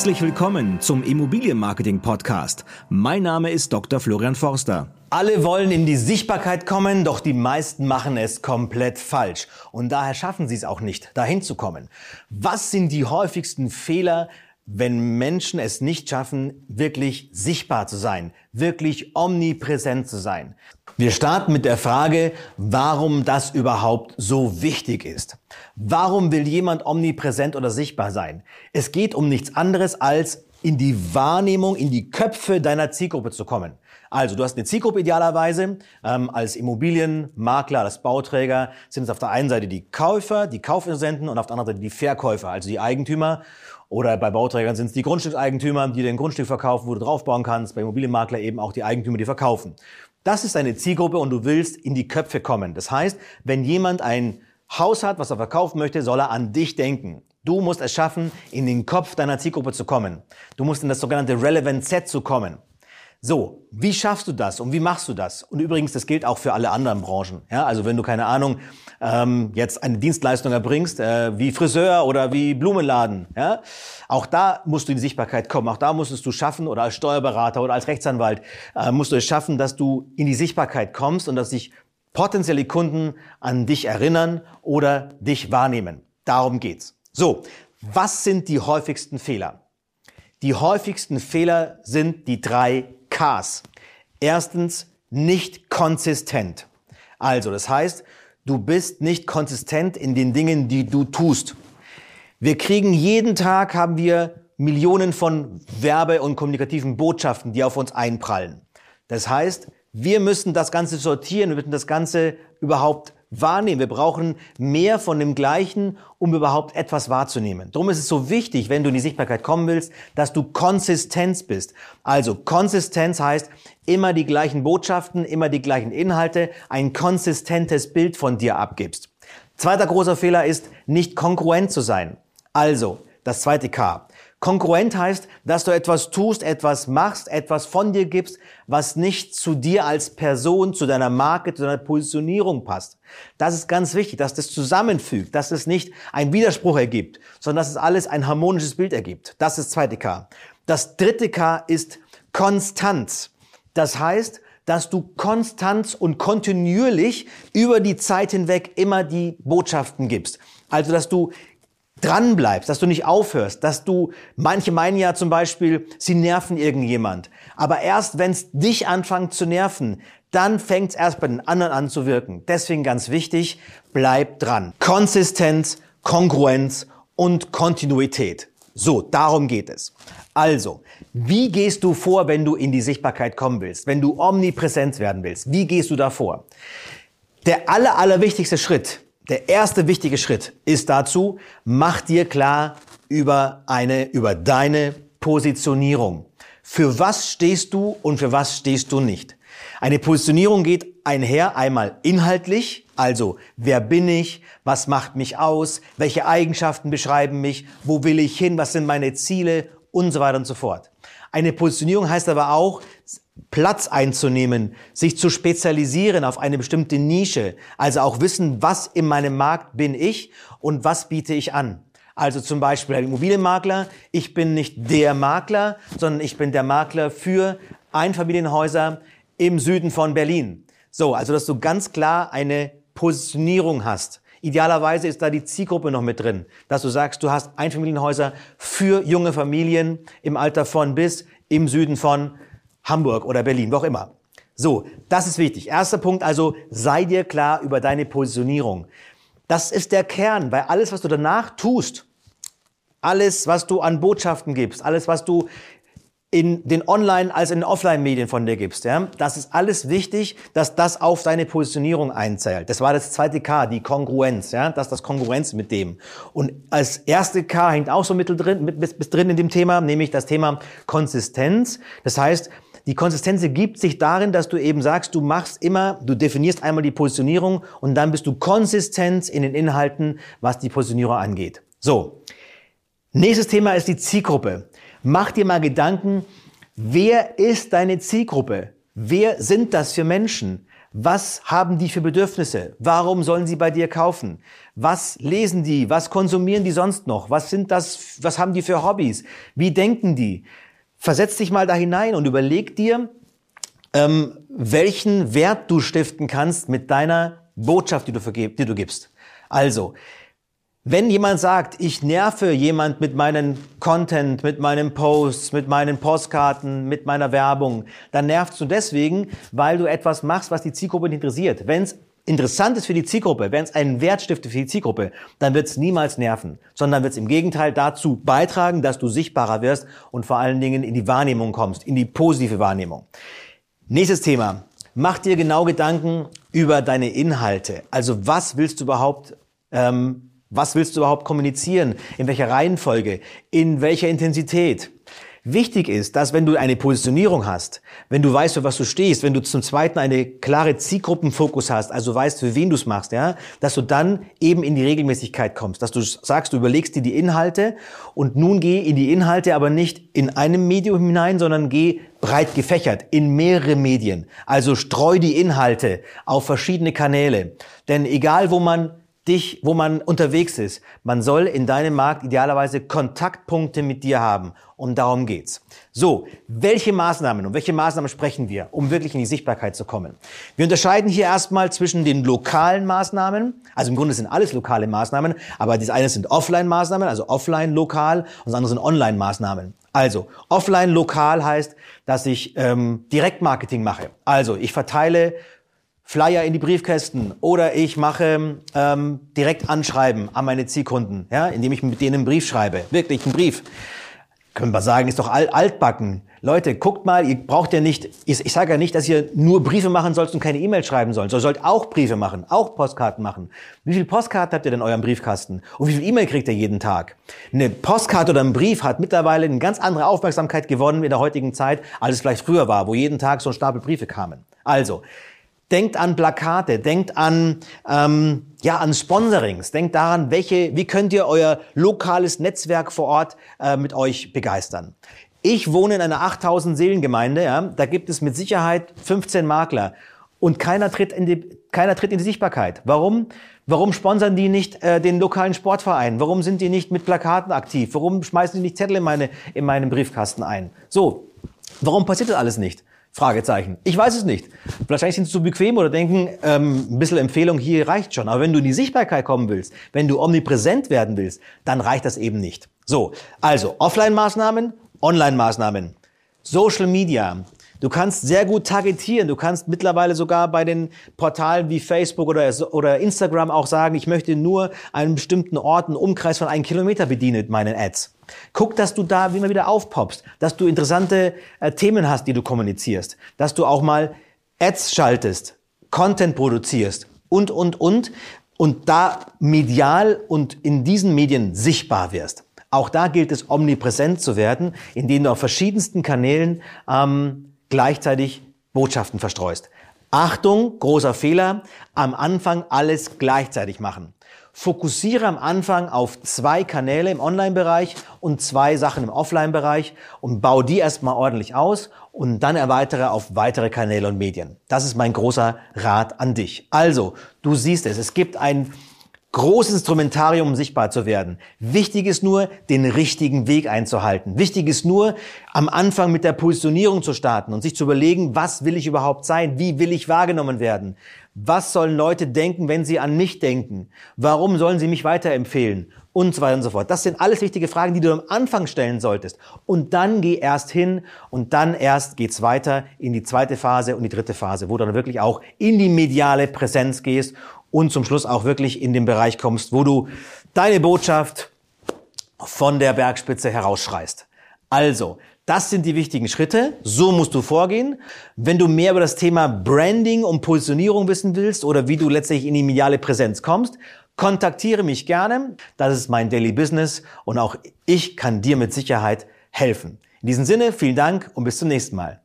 Herzlich willkommen zum Immobilienmarketing Podcast. Mein Name ist Dr. Florian Forster. Alle wollen in die Sichtbarkeit kommen, doch die meisten machen es komplett falsch. Und daher schaffen sie es auch nicht, dahin zu kommen. Was sind die häufigsten Fehler, wenn Menschen es nicht schaffen, wirklich sichtbar zu sein, wirklich omnipräsent zu sein. Wir starten mit der Frage, warum das überhaupt so wichtig ist. Warum will jemand omnipräsent oder sichtbar sein? Es geht um nichts anderes als in die Wahrnehmung, in die Köpfe deiner Zielgruppe zu kommen. Also du hast eine Zielgruppe idealerweise. Ähm, als Immobilienmakler, als Bauträger sind es auf der einen Seite die Käufer, die Kaufinteressenten und auf der anderen Seite die Verkäufer, also die Eigentümer. Oder bei Bauträgern sind es die Grundstückseigentümer, die den Grundstück verkaufen, wo du draufbauen kannst. Bei Immobilienmakler eben auch die Eigentümer, die verkaufen. Das ist deine Zielgruppe und du willst in die Köpfe kommen. Das heißt, wenn jemand ein Haus hat, was er verkaufen möchte, soll er an dich denken. Du musst es schaffen, in den Kopf deiner Zielgruppe zu kommen. Du musst in das sogenannte Relevant Set zu kommen. So, wie schaffst du das und wie machst du das? Und übrigens, das gilt auch für alle anderen Branchen. Ja, also wenn du keine Ahnung ähm, jetzt eine Dienstleistung erbringst, äh, wie Friseur oder wie Blumenladen, ja, auch da musst du in die Sichtbarkeit kommen. Auch da musstest du schaffen oder als Steuerberater oder als Rechtsanwalt äh, musst du es schaffen, dass du in die Sichtbarkeit kommst und dass sich potenzielle Kunden an dich erinnern oder dich wahrnehmen. Darum geht's. So, was sind die häufigsten Fehler? Die häufigsten Fehler sind die drei Ks. Erstens, nicht konsistent. Also, das heißt, du bist nicht konsistent in den Dingen, die du tust. Wir kriegen jeden Tag, haben wir Millionen von Werbe- und kommunikativen Botschaften, die auf uns einprallen. Das heißt, wir müssen das Ganze sortieren, wir müssen das Ganze überhaupt wahrnehmen. Wir brauchen mehr von dem Gleichen, um überhaupt etwas wahrzunehmen. Darum ist es so wichtig, wenn du in die Sichtbarkeit kommen willst, dass du Konsistenz bist. Also Konsistenz heißt immer die gleichen Botschaften, immer die gleichen Inhalte, ein konsistentes Bild von dir abgibst. Zweiter großer Fehler ist, nicht konkurrent zu sein. Also, das zweite K. Konkurrent heißt, dass du etwas tust, etwas machst, etwas von dir gibst, was nicht zu dir als Person, zu deiner Marke, zu deiner Positionierung passt. Das ist ganz wichtig, dass das zusammenfügt, dass es nicht ein Widerspruch ergibt, sondern dass es alles ein harmonisches Bild ergibt. Das ist das zweite K. Das dritte K ist Konstanz. Das heißt, dass du konstant und kontinuierlich über die Zeit hinweg immer die Botschaften gibst. Also, dass du dran bleibst, dass du nicht aufhörst, dass du, manche meinen ja zum Beispiel, sie nerven irgendjemand. Aber erst wenn es dich anfängt zu nerven, dann fängt es erst bei den anderen an zu wirken. Deswegen ganz wichtig, bleib dran. Konsistenz, Kongruenz und Kontinuität. So, darum geht es. Also, wie gehst du vor, wenn du in die Sichtbarkeit kommen willst, wenn du omnipräsent werden willst? Wie gehst du da vor? Der aller, allerwichtigste Schritt der erste wichtige Schritt ist dazu, mach dir klar über eine, über deine Positionierung. Für was stehst du und für was stehst du nicht? Eine Positionierung geht einher einmal inhaltlich, also wer bin ich, was macht mich aus, welche Eigenschaften beschreiben mich, wo will ich hin, was sind meine Ziele und so weiter und so fort. Eine Positionierung heißt aber auch, Platz einzunehmen, sich zu spezialisieren auf eine bestimmte Nische, also auch wissen, was in meinem Markt bin ich und was biete ich an. Also zum Beispiel ein Immobilienmakler, ich bin nicht der Makler, sondern ich bin der Makler für Einfamilienhäuser im Süden von Berlin. So, also dass du ganz klar eine Positionierung hast. Idealerweise ist da die Zielgruppe noch mit drin, dass du sagst, du hast Einfamilienhäuser für junge Familien im Alter von bis im Süden von Hamburg oder Berlin, wo auch immer. So, das ist wichtig. Erster Punkt also, sei dir klar über deine Positionierung. Das ist der Kern, weil alles, was du danach tust, alles, was du an Botschaften gibst, alles, was du in den Online- als in den Offline-Medien von dir gibst. Ja? Das ist alles wichtig, dass das auf deine Positionierung einzählt. Das war das zweite K, die Kongruenz. Ja? Das ist das Kongruenz mit dem. Und als erste K hängt auch so mittel drin, mit, bis, bis drin in dem Thema, nämlich das Thema Konsistenz. Das heißt, die Konsistenz ergibt sich darin, dass du eben sagst, du machst immer, du definierst einmal die Positionierung und dann bist du konsistent in den Inhalten, was die Positionierung angeht. So. Nächstes Thema ist die Zielgruppe. Mach dir mal Gedanken, wer ist deine Zielgruppe? Wer sind das für Menschen? Was haben die für Bedürfnisse? Warum sollen sie bei dir kaufen? Was lesen die? Was konsumieren die sonst noch? Was sind das, was haben die für Hobbys? Wie denken die? Versetz dich mal da hinein und überleg dir, ähm, welchen Wert du stiften kannst mit deiner Botschaft, die du, vergib, die du gibst. Also, wenn jemand sagt, ich nerve jemand mit meinem Content, mit meinen Posts, mit meinen Postkarten, mit meiner Werbung, dann nervst du deswegen, weil du etwas machst, was die Zielgruppe nicht interessiert. Wenn es interessant ist für die Zielgruppe, wenn es einen Wert stiftet für die Zielgruppe, dann wird es niemals nerven, sondern wird es im Gegenteil dazu beitragen, dass du sichtbarer wirst und vor allen Dingen in die Wahrnehmung kommst, in die positive Wahrnehmung. Nächstes Thema. Mach dir genau Gedanken über deine Inhalte. Also was willst du überhaupt ähm, was willst du überhaupt kommunizieren? In welcher Reihenfolge? In welcher Intensität? Wichtig ist, dass wenn du eine Positionierung hast, wenn du weißt, für was du stehst, wenn du zum Zweiten eine klare Zielgruppenfokus hast, also weißt, für wen du es machst, ja, dass du dann eben in die Regelmäßigkeit kommst, dass du sagst, du überlegst dir die Inhalte und nun geh in die Inhalte, aber nicht in einem Medium hinein, sondern geh breit gefächert in mehrere Medien. Also streu die Inhalte auf verschiedene Kanäle. Denn egal, wo man dich, wo man unterwegs ist. Man soll in deinem Markt idealerweise Kontaktpunkte mit dir haben. Und darum geht's. So, welche Maßnahmen, um welche Maßnahmen sprechen wir, um wirklich in die Sichtbarkeit zu kommen? Wir unterscheiden hier erstmal zwischen den lokalen Maßnahmen. Also im Grunde sind alles lokale Maßnahmen, aber das eine sind Offline-Maßnahmen, also offline lokal, und das andere sind Online-Maßnahmen. Also, offline lokal heißt, dass ich ähm, Direktmarketing mache. Also, ich verteile Flyer in die Briefkästen oder ich mache ähm, direkt Anschreiben an meine Zielkunden, ja, indem ich mit denen einen Brief schreibe, wirklich einen Brief. Können wir sagen, ist doch altbacken. Leute, guckt mal, ihr braucht ja nicht, ich, ich sage ja nicht, dass ihr nur Briefe machen sollt und keine E-Mail schreiben sollt. Ihr sollt auch Briefe machen, auch Postkarten machen. Wie viele Postkarten habt ihr denn in eurem Briefkasten? Und wie viel E-Mail kriegt ihr jeden Tag? Eine Postkarte oder ein Brief hat mittlerweile eine ganz andere Aufmerksamkeit gewonnen in der heutigen Zeit, als es vielleicht früher war, wo jeden Tag so ein Stapel Briefe kamen. Also, Denkt an Plakate, denkt an, ähm, ja, an Sponsorings, denkt daran, welche, wie könnt ihr euer lokales Netzwerk vor Ort äh, mit euch begeistern. Ich wohne in einer 8000 Seelengemeinde, ja, da gibt es mit Sicherheit 15 Makler und keiner tritt in die, keiner tritt in die Sichtbarkeit. Warum? Warum sponsern die nicht äh, den lokalen Sportverein? Warum sind die nicht mit Plakaten aktiv? Warum schmeißen die nicht Zettel in, meine, in meinen Briefkasten ein? So, warum passiert das alles nicht? Fragezeichen. Ich weiß es nicht. Wahrscheinlich sind sie zu bequem oder denken, ähm, ein bisschen Empfehlung hier reicht schon. Aber wenn du in die Sichtbarkeit kommen willst, wenn du omnipräsent werden willst, dann reicht das eben nicht. So, also Offline-Maßnahmen, Online-Maßnahmen, Social Media. Du kannst sehr gut targetieren. Du kannst mittlerweile sogar bei den Portalen wie Facebook oder, oder Instagram auch sagen, ich möchte nur einen bestimmten Ort, einen Umkreis von einem Kilometer bedienen mit meinen Ads. Guck, dass du da immer wieder aufpoppst, dass du interessante äh, Themen hast, die du kommunizierst, dass du auch mal Ads schaltest, Content produzierst und, und, und, und da medial und in diesen Medien sichtbar wirst. Auch da gilt es, omnipräsent zu werden, indem du auf verschiedensten Kanälen ähm, gleichzeitig Botschaften verstreust. Achtung, großer Fehler, am Anfang alles gleichzeitig machen. Fokussiere am Anfang auf zwei Kanäle im Online-Bereich und zwei Sachen im Offline-Bereich und baue die erstmal ordentlich aus und dann erweitere auf weitere Kanäle und Medien. Das ist mein großer Rat an dich. Also, du siehst es, es gibt ein großes Instrumentarium, um sichtbar zu werden. Wichtig ist nur, den richtigen Weg einzuhalten. Wichtig ist nur, am Anfang mit der Positionierung zu starten und sich zu überlegen, was will ich überhaupt sein? Wie will ich wahrgenommen werden? Was sollen Leute denken, wenn sie an mich denken? Warum sollen sie mich weiterempfehlen? Und so weiter und so fort. Das sind alles wichtige Fragen, die du am Anfang stellen solltest. Und dann geh erst hin und dann erst geht's weiter in die zweite Phase und die dritte Phase, wo du dann wirklich auch in die mediale Präsenz gehst und zum Schluss auch wirklich in den Bereich kommst, wo du deine Botschaft von der Bergspitze herausschreist. Also, das sind die wichtigen Schritte. So musst du vorgehen. Wenn du mehr über das Thema Branding und Positionierung wissen willst oder wie du letztlich in die mediale Präsenz kommst, kontaktiere mich gerne. Das ist mein Daily Business und auch ich kann dir mit Sicherheit helfen. In diesem Sinne, vielen Dank und bis zum nächsten Mal.